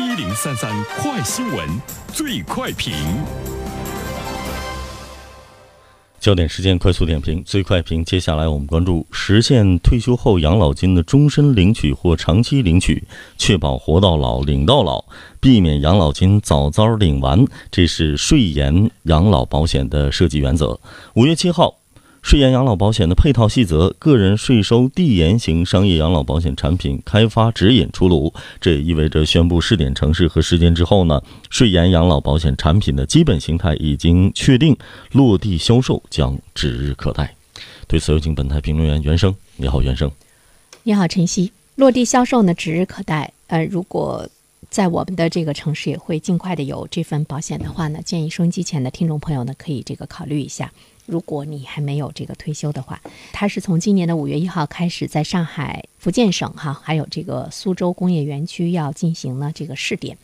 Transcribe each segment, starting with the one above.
一零三三快新闻，最快评。焦点时间快速点评，最快评。接下来我们关注实现退休后养老金的终身领取或长期领取，确保活到老领到老，避免养老金早早领完，这是税延养老保险的设计原则。五月七号。税延养老保险的配套细则、个人税收递延型商业养老保险产品开发指引出炉，这也意味着宣布试点城市和时间之后呢，税延养老保险产品的基本形态已经确定，落地销售将指日可待。对此，有请本台评论员袁生。你好，袁生。你好，晨曦。落地销售呢，指日可待。呃，如果在我们的这个城市也会尽快的有这份保险的话呢，建议收音机前的听众朋友呢，可以这个考虑一下。如果你还没有这个退休的话，它是从今年的五月一号开始，在上海、福建省哈，还有这个苏州工业园区要进行呢这个试点。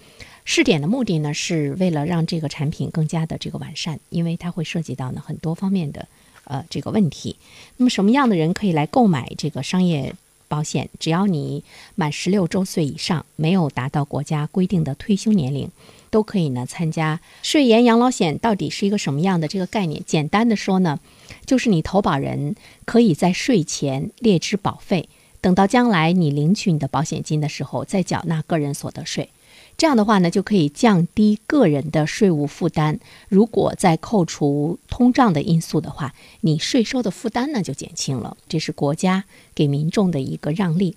试点的目的呢，是为了让这个产品更加的这个完善，因为它会涉及到呢很多方面的呃这个问题。那么什么样的人可以来购买这个商业保险？只要你满十六周岁以上，没有达到国家规定的退休年龄。都可以呢参加税延养老险，到底是一个什么样的这个概念？简单的说呢，就是你投保人可以在税前列支保费，等到将来你领取你的保险金的时候再缴纳个人所得税。这样的话呢，就可以降低个人的税务负担。如果再扣除通胀的因素的话，你税收的负担呢就减轻了。这是国家给民众的一个让利。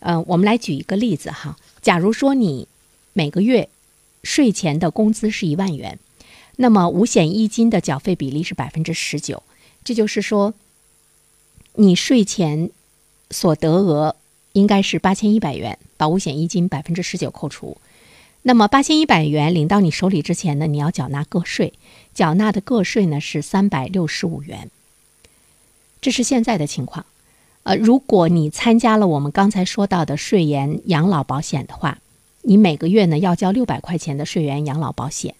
呃，我们来举一个例子哈，假如说你每个月。税前的工资是一万元，那么五险一金的缴费比例是百分之十九，这就是说，你税前所得额应该是八千一百元，把五险一金百分之十九扣除，那么八千一百元领到你手里之前呢，你要缴纳个税，缴纳的个税呢是三百六十五元，这是现在的情况。呃，如果你参加了我们刚才说到的税延养老保险的话。你每个月呢要交六百块钱的税源养老保险，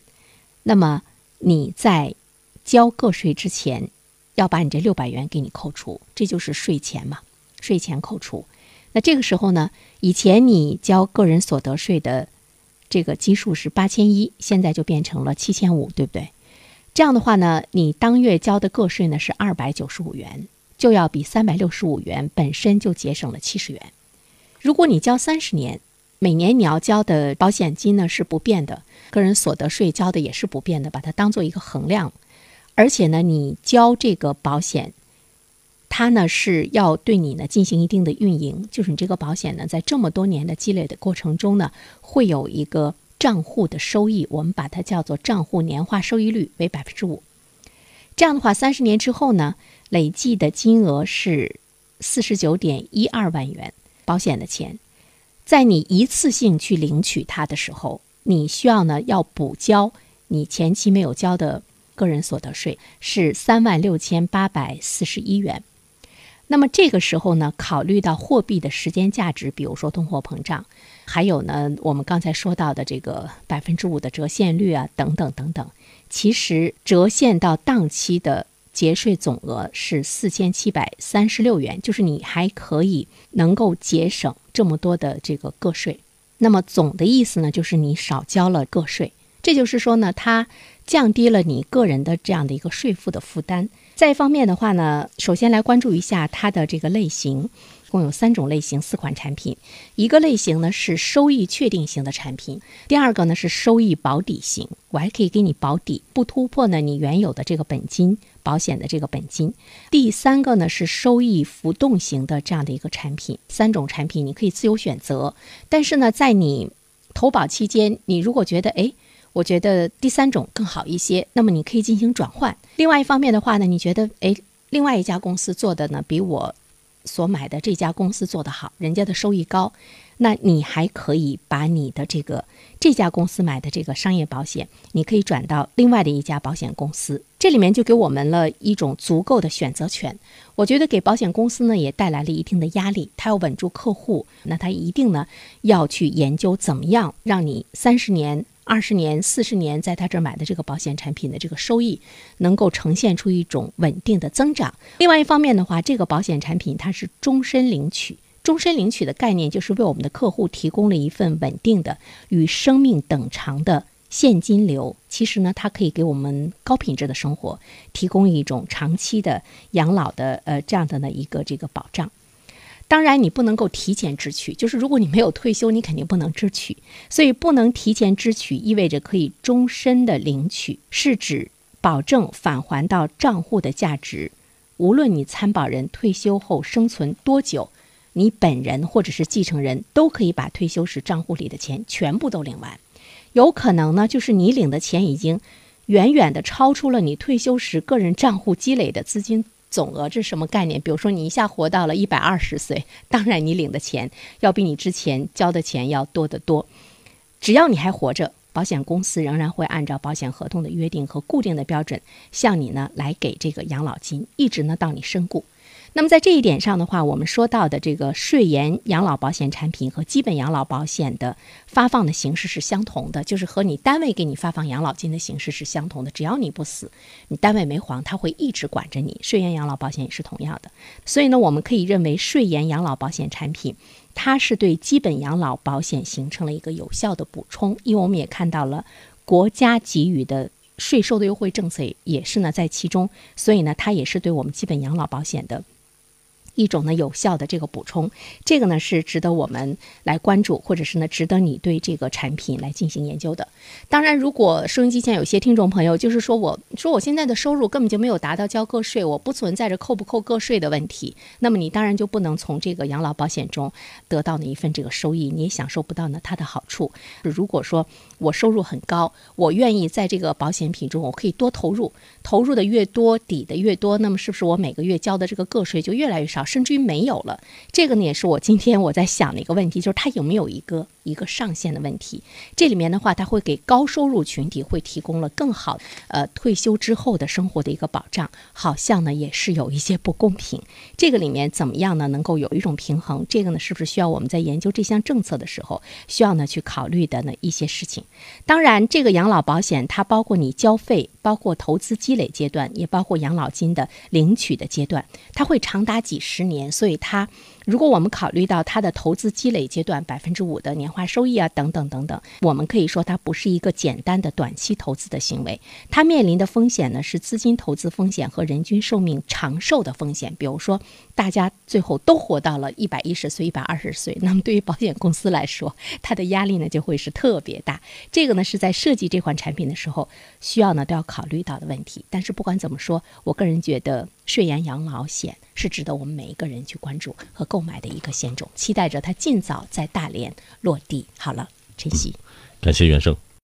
那么你在交个税之前，要把你这六百元给你扣除，这就是税前嘛，税前扣除。那这个时候呢，以前你交个人所得税的这个基数是八千一，现在就变成了七千五，对不对？这样的话呢，你当月交的个税呢是二百九十五元，就要比三百六十五元本身就节省了七十元。如果你交三十年。每年你要交的保险金呢是不变的，个人所得税交的也是不变的，把它当做一个衡量。而且呢，你交这个保险，它呢是要对你呢进行一定的运营，就是你这个保险呢在这么多年的积累的过程中呢，会有一个账户的收益，我们把它叫做账户年化收益率为百分之五。这样的话，三十年之后呢，累计的金额是四十九点一二万元保险的钱。在你一次性去领取它的时候，你需要呢要补交你前期没有交的个人所得税，是三万六千八百四十一元。那么这个时候呢，考虑到货币的时间价值，比如说通货膨胀，还有呢我们刚才说到的这个百分之五的折现率啊，等等等等，其实折现到当期的。节税总额是四千七百三十六元，就是你还可以能够节省这么多的这个个税。那么总的意思呢，就是你少交了个税。这就是说呢，它降低了你个人的这样的一个税负的负担。再一方面的话呢，首先来关注一下它的这个类型。共有三种类型，四款产品。一个类型呢是收益确定型的产品，第二个呢是收益保底型，我还可以给你保底，不突破呢你原有的这个本金保险的这个本金。第三个呢是收益浮动型的这样的一个产品。三种产品你可以自由选择，但是呢在你投保期间，你如果觉得哎，我觉得第三种更好一些，那么你可以进行转换。另外一方面的话呢，你觉得哎，另外一家公司做的呢比我。所买的这家公司做得好，人家的收益高，那你还可以把你的这个这家公司买的这个商业保险，你可以转到另外的一家保险公司，这里面就给我们了一种足够的选择权。我觉得给保险公司呢也带来了一定的压力，他要稳住客户，那他一定呢要去研究怎么样让你三十年。二十年、四十年，在他这儿买的这个保险产品的这个收益，能够呈现出一种稳定的增长。另外一方面的话，这个保险产品它是终身领取，终身领取的概念就是为我们的客户提供了一份稳定的与生命等长的现金流。其实呢，它可以给我们高品质的生活提供一种长期的养老的呃这样的呢一个这个保障。当然，你不能够提前支取，就是如果你没有退休，你肯定不能支取。所以，不能提前支取意味着可以终身的领取，是指保证返还到账户的价值。无论你参保人退休后生存多久，你本人或者是继承人都可以把退休时账户里的钱全部都领完。有可能呢，就是你领的钱已经远远的超出了你退休时个人账户积累的资金总额。这是什么概念？比如说你一下活到了一百二十岁，当然你领的钱要比你之前交的钱要多得多。只要你还活着。保险公司仍然会按照保险合同的约定和固定的标准，向你呢来给这个养老金，一直呢到你身故。那么在这一点上的话，我们说到的这个税延养老保险产品和基本养老保险的发放的形式是相同的，就是和你单位给你发放养老金的形式是相同的。只要你不死，你单位没黄，他会一直管着你。税延养老保险也是同样的。所以呢，我们可以认为税延养老保险产品，它是对基本养老保险形成了一个有效的补充。因为我们也看到了国家给予的税收的优惠政策也是呢在其中，所以呢，它也是对我们基本养老保险的。一种呢有效的这个补充，这个呢是值得我们来关注，或者是呢值得你对这个产品来进行研究的。当然，如果收音机前有些听众朋友，就是说我说我现在的收入根本就没有达到交个税，我不存在着扣不扣个税的问题，那么你当然就不能从这个养老保险中得到那一份这个收益，你也享受不到呢它的好处。如果说我收入很高，我愿意在这个保险品中我可以多投入，投入的越多，抵的越多，那么是不是我每个月交的这个个税就越来越少？甚至于没有了，这个呢也是我今天我在想的一个问题，就是它有没有一个一个上限的问题？这里面的话，它会给高收入群体会提供了更好呃退休之后的生活的一个保障，好像呢也是有一些不公平。这个里面怎么样呢？能够有一种平衡？这个呢是不是需要我们在研究这项政策的时候需要呢去考虑的呢一些事情？当然，这个养老保险它包括你交费，包括投资积累阶段，也包括养老金的领取的阶段，它会长达几十。十年，所以他，如果我们考虑到它的投资积累阶段百分之五的年化收益啊，等等等等，我们可以说它不是一个简单的短期投资的行为。它面临的风险呢是资金投资风险和人均寿命长寿的风险。比如说，大家最后都活到了一百一十岁、一百二十岁，那么对于保险公司来说，它的压力呢就会是特别大。这个呢是在设计这款产品的时候需要呢都要考虑到的问题。但是不管怎么说，我个人觉得税延养老险。是值得我们每一个人去关注和购购买的一个险种，期待着它尽早在大连落地。好了，晨曦，感谢袁生。